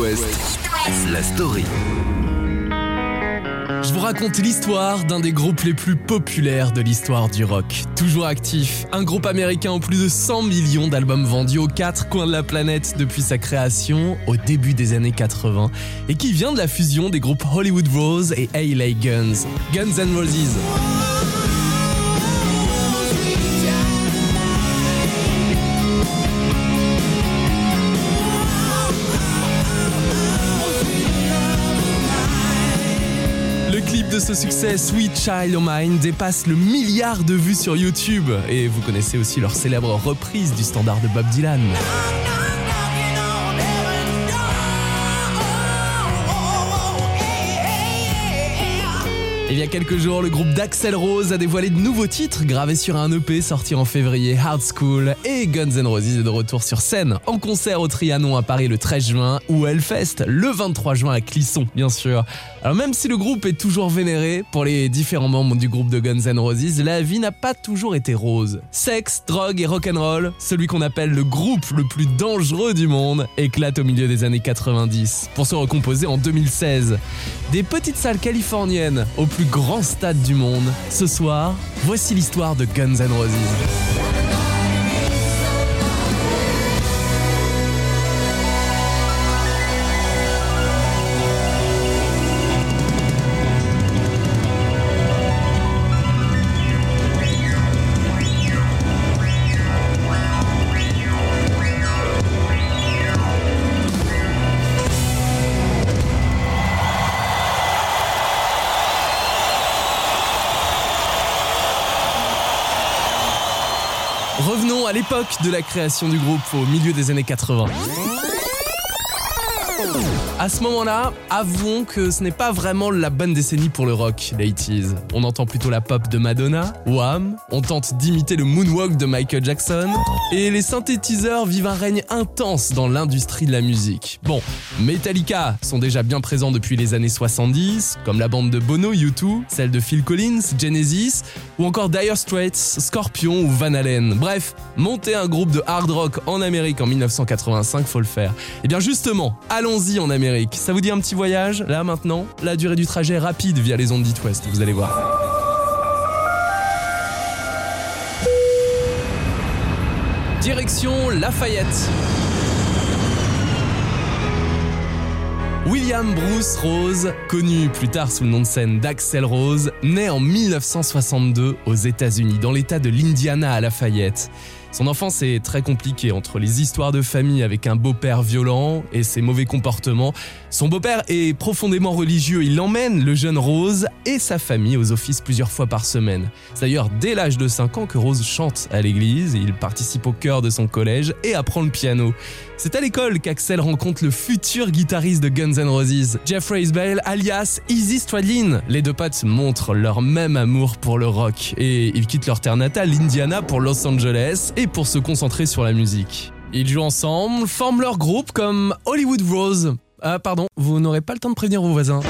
La story. Je vous raconte l'histoire d'un des groupes les plus populaires de l'histoire du rock. Toujours actif, un groupe américain aux plus de 100 millions d'albums vendus aux quatre coins de la planète depuis sa création au début des années 80 et qui vient de la fusion des groupes Hollywood Rose et A.L.A. Guns, Guns N' Roses. Ce succès, Sweet Child O' Mine, dépasse le milliard de vues sur YouTube. Et vous connaissez aussi leur célèbre reprise du standard de Bob Dylan. Il y a quelques jours, le groupe d'Axel Rose a dévoilé de nouveaux titres gravés sur un EP sorti en février, Hard School, et Guns N' Roses est de retour sur scène, en concert au Trianon à Paris le 13 juin, ou Hellfest le 23 juin à Clisson, bien sûr. Alors même si le groupe est toujours vénéré, pour les différents membres du groupe de Guns N' Roses, la vie n'a pas toujours été rose. Sexe, drogue et rock'n'roll, celui qu'on appelle le groupe le plus dangereux du monde, éclate au milieu des années 90, pour se recomposer en 2016. Des petites salles californiennes plus grand stade du monde. Ce soir, voici l'histoire de Guns N' Roses. De la création du groupe au milieu des années 80. À ce moment-là, avouons que ce n'est pas vraiment la bonne décennie pour le rock, les 80s. On entend plutôt la pop de Madonna, Wham, on tente d'imiter le moonwalk de Michael Jackson, et les synthétiseurs vivent un règne intense dans l'industrie de la musique. Bon, Metallica sont déjà bien présents depuis les années 70, comme la bande de Bono, U2, celle de Phil Collins, Genesis, ou encore Dire Straits, Scorpion ou Van Halen. Bref, monter un groupe de hard rock en Amérique en 1985, faut le faire. Et bien justement, allons-y en Amérique. Ça vous dit un petit voyage Là maintenant, la durée du trajet rapide via les ondes d'It West, vous allez voir. Direction Lafayette. William Bruce Rose, connu plus tard sous le nom de scène d'Axel Rose, naît en 1962 aux États-Unis, dans l'état de l'Indiana à Lafayette. Son enfance est très compliquée entre les histoires de famille avec un beau-père violent et ses mauvais comportements. Son beau-père est profondément religieux, il emmène le jeune Rose et sa famille aux offices plusieurs fois par semaine. C'est d'ailleurs dès l'âge de 5 ans que Rose chante à l'église, il participe au chœur de son collège et apprend le piano. C'est à l'école qu'Axel rencontre le futur guitariste de Guns N' Roses, Jeffrey Bale alias Easy Stradlin. Les deux potes montrent leur même amour pour le rock et ils quittent leur terre natale, l'Indiana, pour Los Angeles et pour se concentrer sur la musique. Ils jouent ensemble, forment leur groupe comme Hollywood Rose. Ah pardon, vous n'aurez pas le temps de prévenir vos voisins.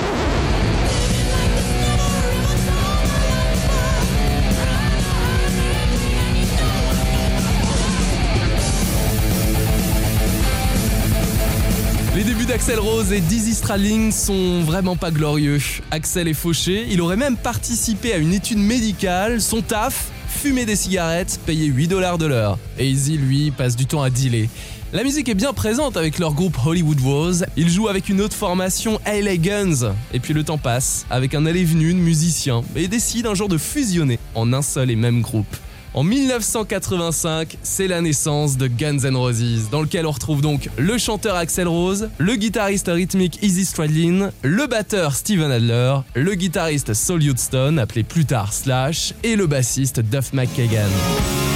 d'Axel Rose et Dizzy Stradlin sont vraiment pas glorieux. Axel est fauché, il aurait même participé à une étude médicale, son taf, fumer des cigarettes, payer 8 dollars de l'heure. Et Izzy, lui, passe du temps à dealer. La musique est bien présente avec leur groupe Hollywood Rose. Ils jouent avec une autre formation, LA Guns. Et puis le temps passe, avec un aller-venu de musiciens, et décident un jour de fusionner en un seul et même groupe. En 1985, c'est la naissance de Guns N' Roses, dans lequel on retrouve donc le chanteur Axel Rose, le guitariste rythmique Izzy Stradlin, le batteur Steven Adler, le guitariste Saul Houston, appelé plus tard Slash, et le bassiste Duff McKagan.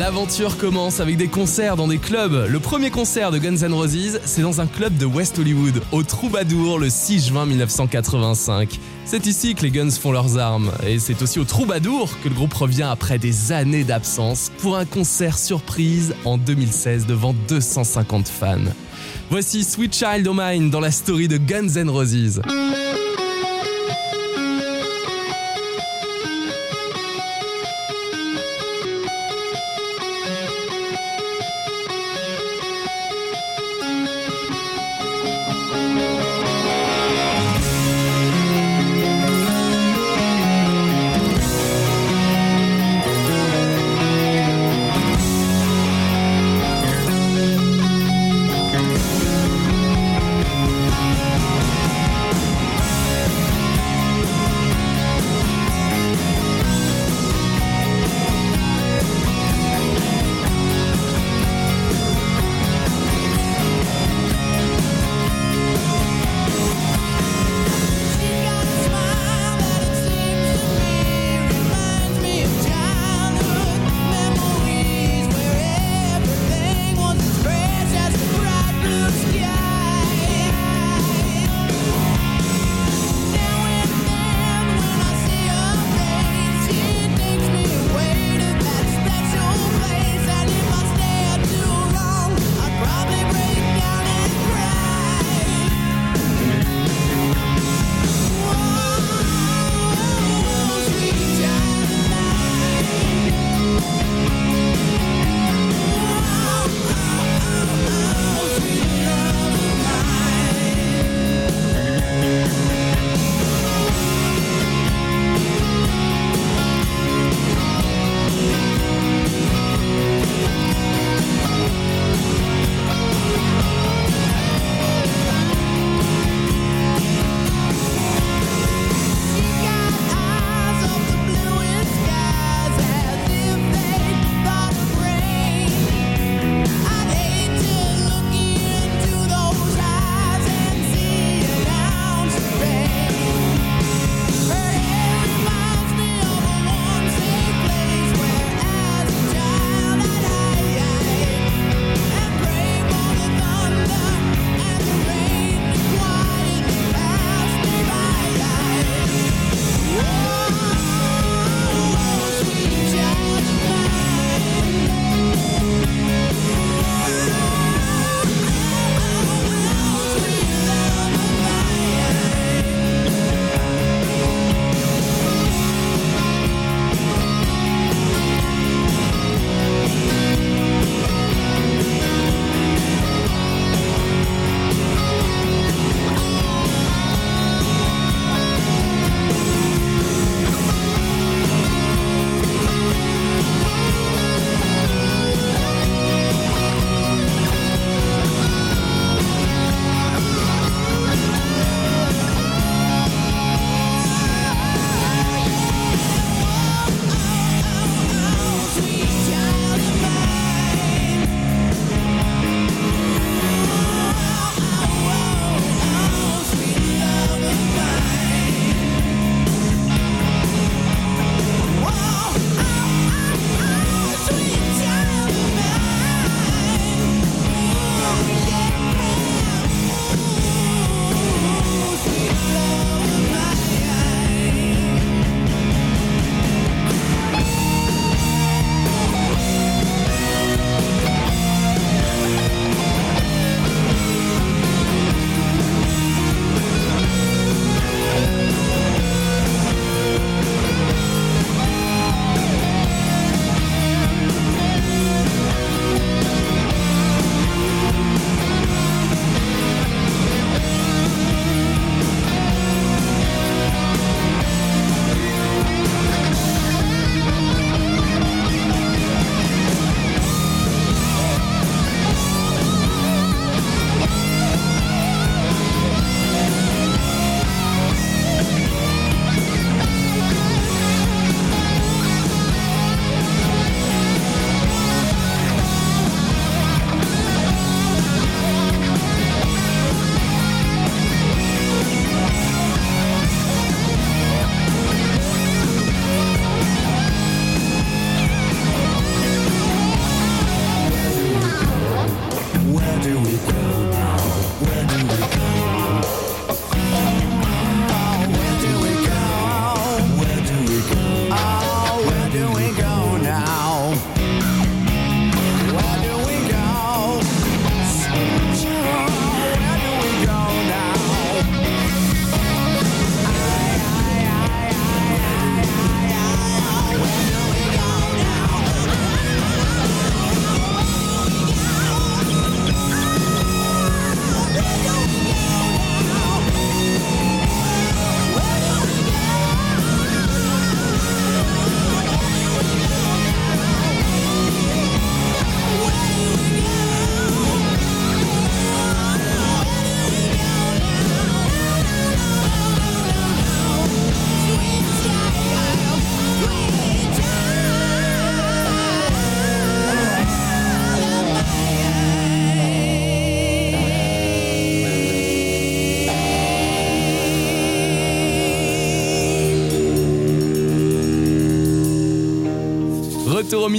L'aventure commence avec des concerts dans des clubs. Le premier concert de Guns N' Roses, c'est dans un club de West Hollywood, au Troubadour, le 6 juin 1985. C'est ici que les Guns font leurs armes, et c'est aussi au Troubadour que le groupe revient après des années d'absence pour un concert surprise en 2016 devant 250 fans. Voici Sweet Child O' Mine dans la story de Guns N' Roses.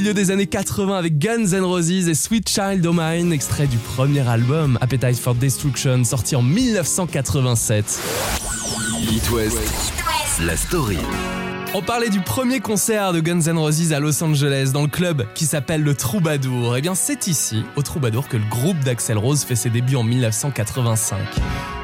Milieu des années 80 avec Guns N' Roses et Sweet Child O' Mine, extrait du premier album Appetite for Destruction, sorti en 1987. It West, la story. On parlait du premier concert de Guns N' Roses à Los Angeles dans le club qui s'appelle le Troubadour. Et eh bien c'est ici, au Troubadour, que le groupe d'Axel Rose fait ses débuts en 1985.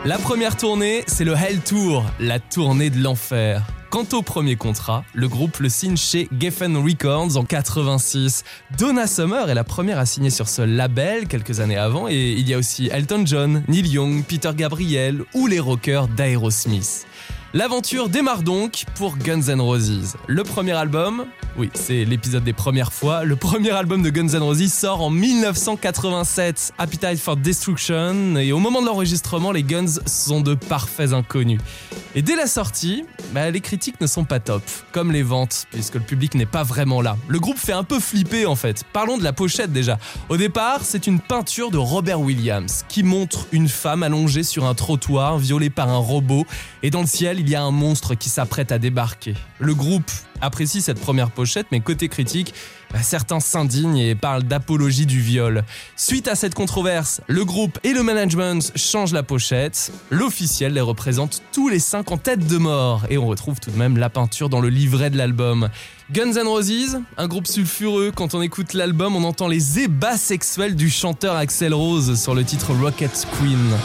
La première tournée, c'est le Hell Tour, la tournée de l'enfer. Quant au premier contrat, le groupe le signe chez Geffen Records en 86. Donna Summer est la première à signer sur ce label quelques années avant et il y a aussi Elton John, Neil Young, Peter Gabriel ou les rockers d'Aerosmith. L'aventure démarre donc pour Guns N' Roses. Le premier album, oui, c'est l'épisode des premières fois, le premier album de Guns N' Roses sort en 1987, Appetite for Destruction, et au moment de l'enregistrement, les Guns sont de parfaits inconnus. Et dès la sortie, bah, les critiques ne sont pas top, comme les ventes, puisque le public n'est pas vraiment là. Le groupe fait un peu flipper en fait. Parlons de la pochette déjà. Au départ, c'est une peinture de Robert Williams qui montre une femme allongée sur un trottoir, violée par un robot, et dans le ciel, il y a un monstre qui s'apprête à débarquer. Le groupe apprécie cette première pochette, mais côté critique, bah, certains s'indignent et parlent d'apologie du viol. Suite à cette controverse, le groupe et le management changent la pochette. L'officiel les représente tous les cinq en tête de mort, et on retrouve tout de même la peinture dans le livret de l'album. Guns N' Roses, un groupe sulfureux, quand on écoute l'album, on entend les ébats sexuels du chanteur Axel Rose sur le titre Rocket Queen.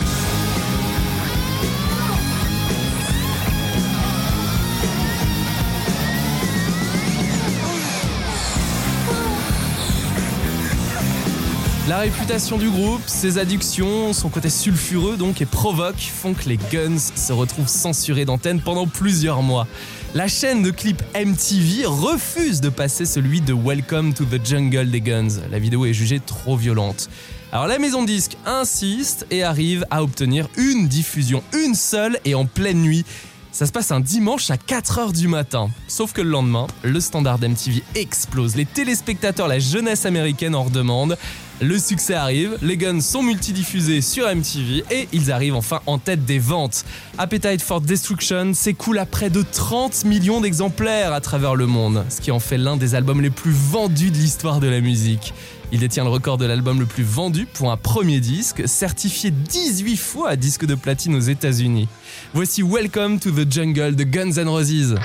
La réputation du groupe, ses addictions, son côté sulfureux donc et provoque font que les Guns se retrouvent censurés d'antenne pendant plusieurs mois. La chaîne de clips MTV refuse de passer celui de Welcome to the Jungle des Guns. La vidéo est jugée trop violente. Alors la maison disque insiste et arrive à obtenir une diffusion, une seule et en pleine nuit. Ça se passe un dimanche à 4h du matin. Sauf que le lendemain, le standard MTV explose. Les téléspectateurs, la jeunesse américaine en redemande. Le succès arrive, les Guns sont multidiffusés sur MTV et ils arrivent enfin en tête des ventes. Appetite for Destruction s'écoule à près de 30 millions d'exemplaires à travers le monde, ce qui en fait l'un des albums les plus vendus de l'histoire de la musique. Il détient le record de l'album le plus vendu pour un premier disque, certifié 18 fois disque de platine aux États-Unis. Voici Welcome to the Jungle de Guns N' Roses.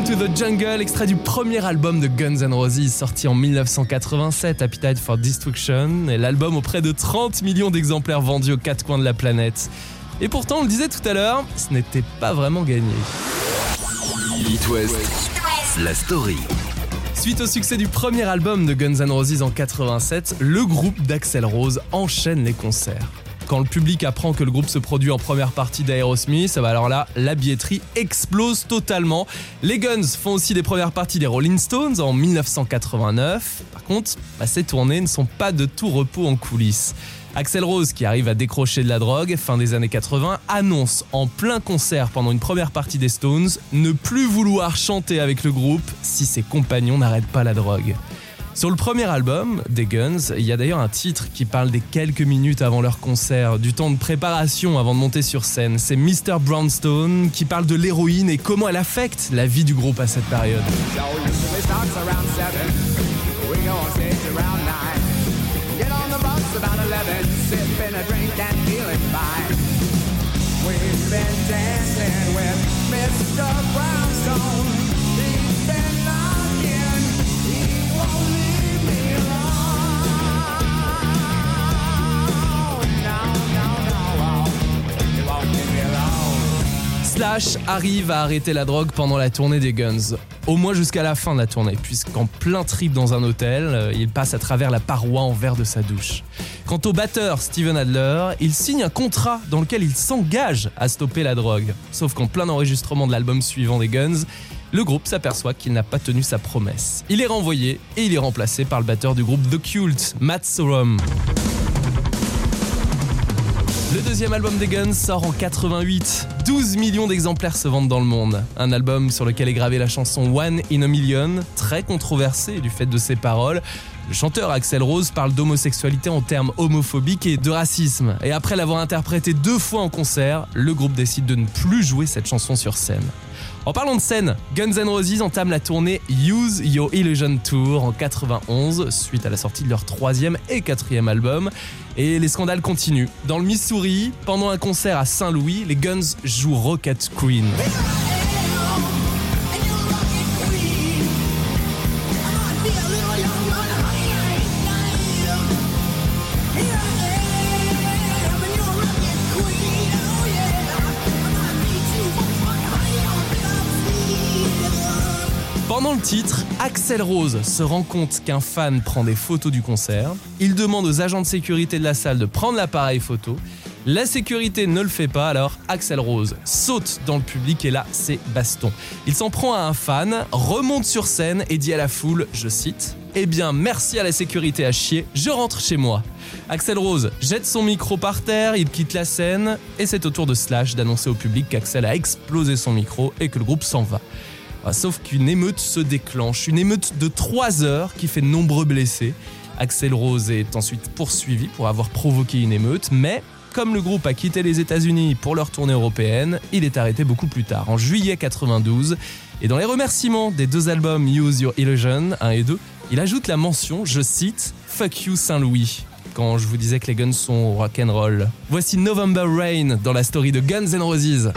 Welcome to the Jungle, extrait du premier album de Guns N' Roses sorti en 1987, Appetite for Destruction, et l'album auprès de 30 millions d'exemplaires vendus aux quatre coins de la planète. Et pourtant, on le disait tout à l'heure, ce n'était pas vraiment gagné. It West, la story. Suite au succès du premier album de Guns N' Roses en 87, le groupe d'Axel Rose enchaîne les concerts. Quand le public apprend que le groupe se produit en première partie d'Aerosmith, bah alors là, la billetterie explose totalement. Les Guns font aussi des premières parties des Rolling Stones en 1989. Par contre, bah, ces tournées ne sont pas de tout repos en coulisses. Axel Rose, qui arrive à décrocher de la drogue fin des années 80, annonce en plein concert pendant une première partie des Stones ne plus vouloir chanter avec le groupe si ses compagnons n'arrêtent pas la drogue. Sur le premier album des Guns, il y a d'ailleurs un titre qui parle des quelques minutes avant leur concert, du temps de préparation avant de monter sur scène. C'est Mr. Brownstone qui parle de l'héroïne et comment elle affecte la vie du groupe à cette période. Slash arrive à arrêter la drogue pendant la tournée des Guns, au moins jusqu'à la fin de la tournée, puisqu'en plein trip dans un hôtel, euh, il passe à travers la paroi en verre de sa douche. Quant au batteur Steven Adler, il signe un contrat dans lequel il s'engage à stopper la drogue. Sauf qu'en plein enregistrement de l'album suivant des Guns, le groupe s'aperçoit qu'il n'a pas tenu sa promesse. Il est renvoyé et il est remplacé par le batteur du groupe The Cult, Matt Sorum. Le deuxième album des Guns sort en 88. 12 millions d'exemplaires se vendent dans le monde. Un album sur lequel est gravée la chanson One in a Million, très controversée du fait de ses paroles. Le chanteur Axel Rose parle d'homosexualité en termes homophobiques et de racisme. Et après l'avoir interprété deux fois en concert, le groupe décide de ne plus jouer cette chanson sur scène. En parlant de scène, Guns N' Roses entame la tournée Use Your Illusion Tour en 91, suite à la sortie de leur troisième et quatrième album. Et les scandales continuent. Dans le Missouri, pendant un concert à Saint-Louis, les Guns jouent Rocket Queen. Titre, Axel Rose se rend compte qu'un fan prend des photos du concert. Il demande aux agents de sécurité de la salle de prendre l'appareil photo. La sécurité ne le fait pas, alors Axel Rose saute dans le public et là, c'est baston. Il s'en prend à un fan, remonte sur scène et dit à la foule, je cite, Eh bien, merci à la sécurité à chier, je rentre chez moi. Axel Rose jette son micro par terre, il quitte la scène et c'est au tour de Slash d'annoncer au public qu'Axel a explosé son micro et que le groupe s'en va. Ah, sauf qu'une émeute se déclenche, une émeute de 3 heures qui fait de nombreux blessés. Axel Rose est ensuite poursuivi pour avoir provoqué une émeute, mais comme le groupe a quitté les États-Unis pour leur tournée européenne, il est arrêté beaucoup plus tard, en juillet 92. Et dans les remerciements des deux albums Use Your Illusion 1 et 2, il ajoute la mention, je cite, Fuck you Saint-Louis quand je vous disais que les Guns sont rock'n'roll. Voici November Rain dans la story de Guns N' Roses.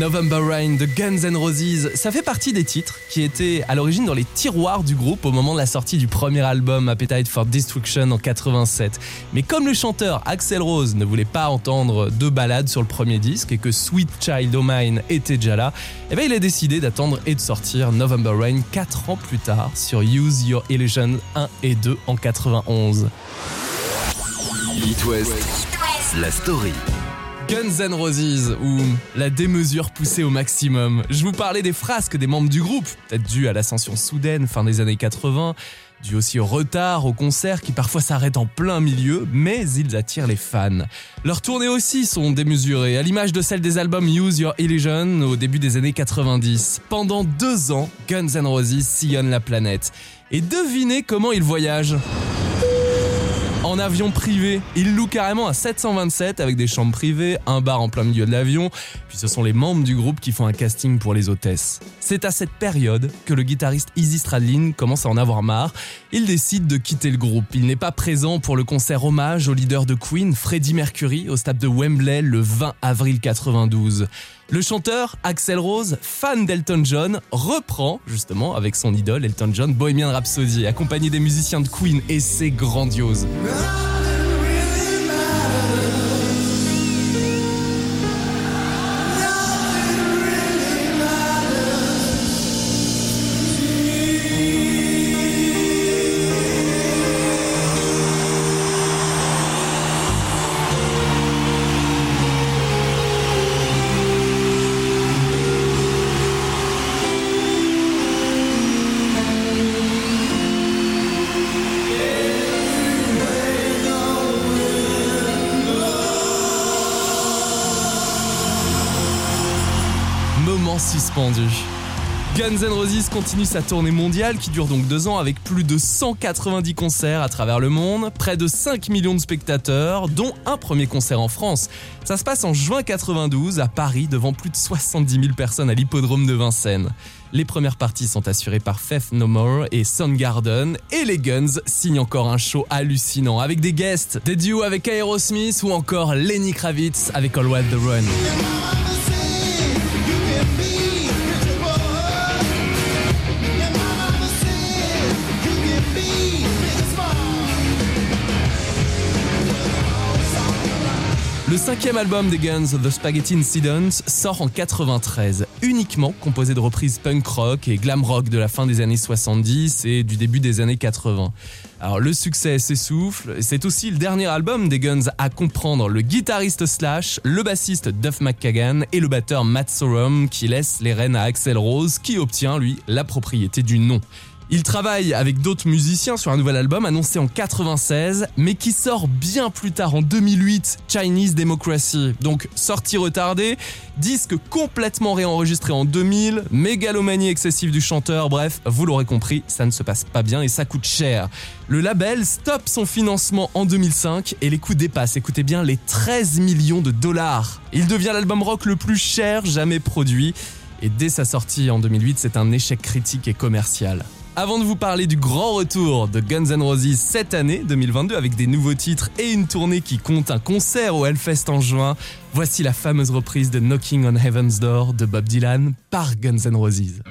November Rain de Guns N' Roses, ça fait partie des titres qui étaient à l'origine dans les tiroirs du groupe au moment de la sortie du premier album Appetite for Destruction en 87. Mais comme le chanteur Axel Rose ne voulait pas entendre deux ballades sur le premier disque et que Sweet Child O' Mine était déjà là, eh bien il a décidé d'attendre et de sortir November Rain 4 ans plus tard sur Use Your Illusion 1 et 2 en 91. It West, la story. Guns N' Roses ou la démesure poussée au maximum. Je vous parlais des frasques des membres du groupe, peut-être dû à l'ascension soudaine fin des années 80, dû aussi au retard au concert qui parfois s'arrête en plein milieu, mais ils attirent les fans. Leurs tournées aussi sont démesurées, à l'image de celle des albums Use Your Illusion au début des années 90. Pendant deux ans, Guns N' Roses sillonnent la planète. Et devinez comment ils voyagent? En avion privé. Il loue carrément à 727 avec des chambres privées, un bar en plein milieu de l'avion, puis ce sont les membres du groupe qui font un casting pour les hôtesses. C'est à cette période que le guitariste Izzy Stradlin commence à en avoir marre. Il décide de quitter le groupe. Il n'est pas présent pour le concert hommage au leader de Queen, Freddie Mercury, au stade de Wembley le 20 avril 92. Le chanteur Axel Rose, fan d'Elton John, reprend justement avec son idole Elton John Bohemian Rhapsody, accompagné des musiciens de Queen et c'est grandiose. Roses continue sa tournée mondiale qui dure donc deux ans avec plus de 190 concerts à travers le monde, près de 5 millions de spectateurs, dont un premier concert en France. Ça se passe en juin 92 à Paris devant plus de 70 000 personnes à l'hippodrome de Vincennes. Les premières parties sont assurées par Faith No More et Soundgarden et les Guns signent encore un show hallucinant avec des guests, des duos avec Aerosmith ou encore Lenny Kravitz avec All Wild the Run. Cinquième album des Guns, The Spaghetti Incident, sort en 93, uniquement composé de reprises punk rock et glam rock de la fin des années 70 et du début des années 80. Alors le succès s'essouffle, c'est aussi le dernier album des Guns à comprendre le guitariste Slash, le bassiste Duff McKagan et le batteur Matt Sorum qui laissent les rênes à Axel Rose qui obtient lui la propriété du nom. Il travaille avec d'autres musiciens sur un nouvel album annoncé en 96, mais qui sort bien plus tard en 2008, Chinese Democracy. Donc sortie retardée, disque complètement réenregistré en 2000, mégalomanie excessive du chanteur, bref, vous l'aurez compris, ça ne se passe pas bien et ça coûte cher. Le label stoppe son financement en 2005 et les coûts dépassent, écoutez bien, les 13 millions de dollars. Il devient l'album rock le plus cher jamais produit. Et dès sa sortie en 2008, c'est un échec critique et commercial. Avant de vous parler du grand retour de Guns N' Roses cette année 2022 avec des nouveaux titres et une tournée qui compte un concert au Hellfest en juin, voici la fameuse reprise de Knocking on Heaven's Door de Bob Dylan par Guns N' Roses.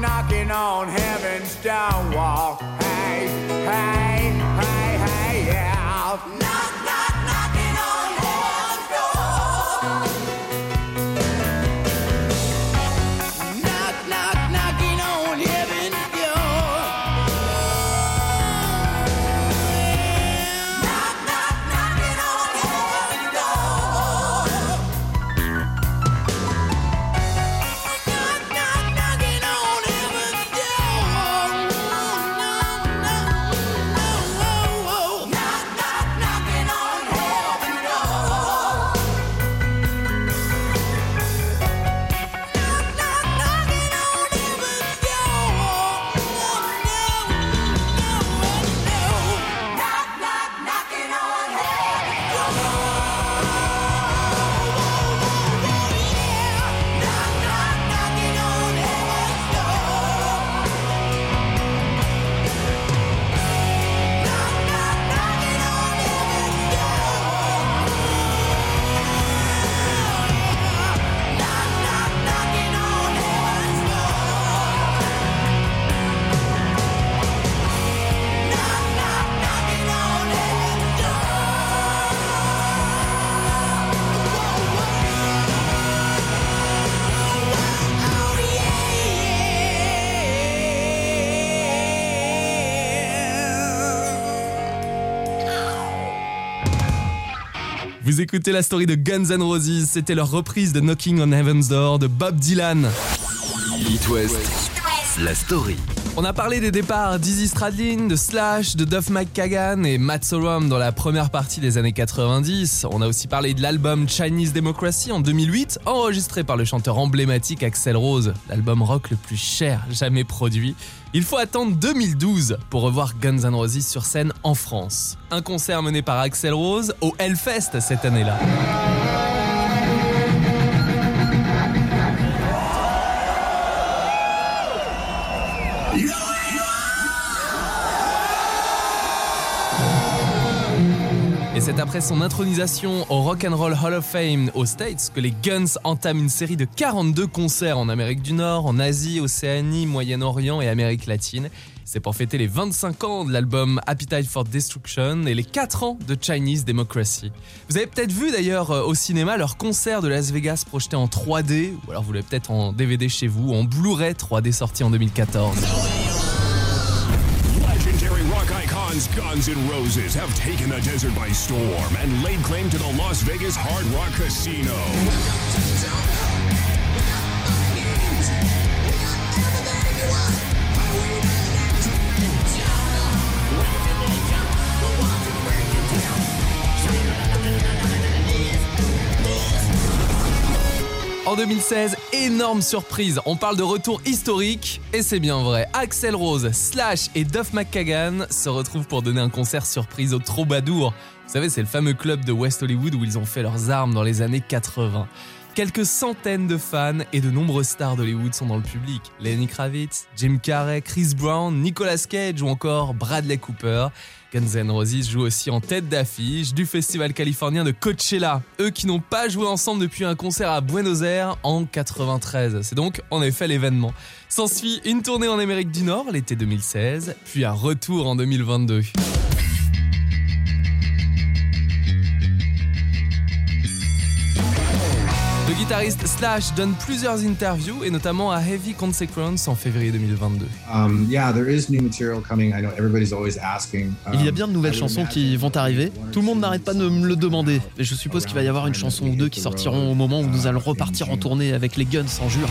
Knocking on heaven's door. Hey, hey, hey, hey, yeah. Knock, knock, Vous écoutez la story de Guns N' Roses, c'était leur reprise de Knocking on Heaven's Door de Bob Dylan. It West, la story. On a parlé des départs d'Izzy Stradlin, de Slash, de Duff McKagan et Matt Sorum dans la première partie des années 90. On a aussi parlé de l'album Chinese Democracy en 2008, enregistré par le chanteur emblématique Axel Rose, l'album rock le plus cher jamais produit. Il faut attendre 2012 pour revoir Guns N' Roses sur scène en France. Un concert mené par Axel Rose au Hellfest cette année-là. C'est après son intronisation au Rock and Roll Hall of Fame aux States que les Guns entament une série de 42 concerts en Amérique du Nord, en Asie, Océanie, Moyen-Orient et Amérique latine. C'est pour fêter les 25 ans de l'album Appetite for Destruction et les 4 ans de Chinese Democracy. Vous avez peut-être vu d'ailleurs euh, au cinéma leur concert de Las Vegas projeté en 3D, ou alors vous l'avez peut-être en DVD chez vous, en Blu-ray 3D sorti en 2014. Legendary rock icons Guns N' Roses have taken the desert by storm and laid claim to the Las Vegas Hard Rock Casino. En 2016, énorme surprise, on parle de retour historique, et c'est bien vrai. Axel Rose, Slash et Duff McKagan se retrouvent pour donner un concert surprise au Troubadour. Vous savez, c'est le fameux club de West Hollywood où ils ont fait leurs armes dans les années 80. Quelques centaines de fans et de nombreuses stars d'Hollywood sont dans le public. Lenny Kravitz, Jim Carrey, Chris Brown, Nicolas Cage ou encore Bradley Cooper. Guns N' Roses joue aussi en tête d'affiche du festival californien de Coachella. Eux qui n'ont pas joué ensemble depuis un concert à Buenos Aires en 93. C'est donc en effet l'événement. S'ensuit une tournée en Amérique du Nord l'été 2016, puis un retour en 2022. Le guitariste Slash donne plusieurs interviews et notamment à Heavy Consequence en février 2022. Um, yeah, there is new material coming. I know everybody's always asking. Il y a Um, bien de nouvelles chansons qui vont arriver. Tout le monde two n'arrête pas de me le demander. Et je suppose qu'il va y avoir une chanson ou deux qui sortiront au moment où nous allons repartir en tournée avec les Guns en juin.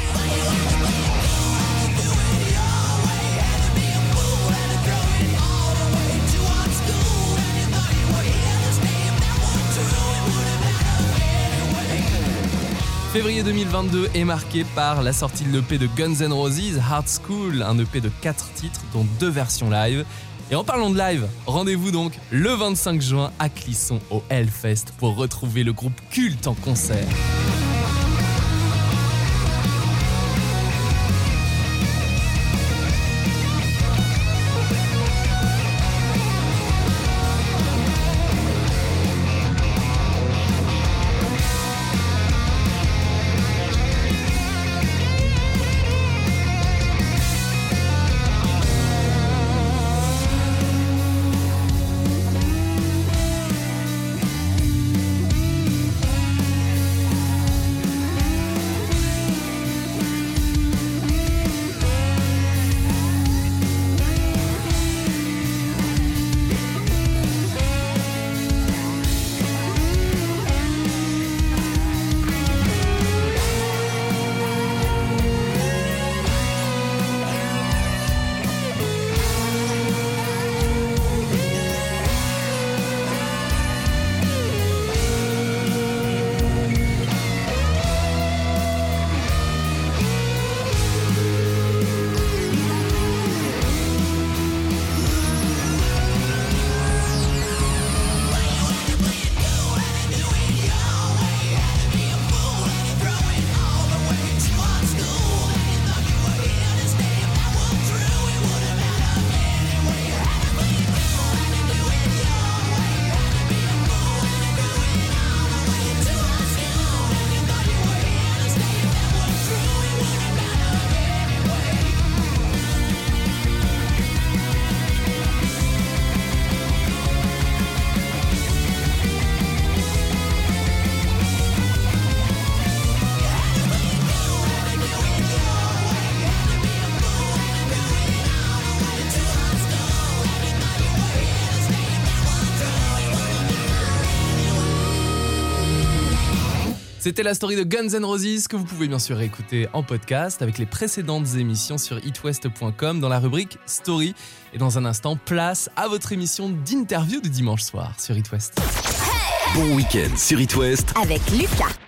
Février 2022 est marqué par la sortie de l'EP de Guns N' Roses, Hard School, un EP de 4 titres dont deux versions live. Et en parlant de live, rendez-vous donc le 25 juin à Clisson au Hellfest pour retrouver le groupe culte en concert. C'était la story de Guns N' Roses que vous pouvez bien sûr écouter en podcast avec les précédentes émissions sur itwest.com dans la rubrique Story. Et dans un instant, place à votre émission d'interview de dimanche soir sur It West. Bon week-end sur It West Avec Lucas.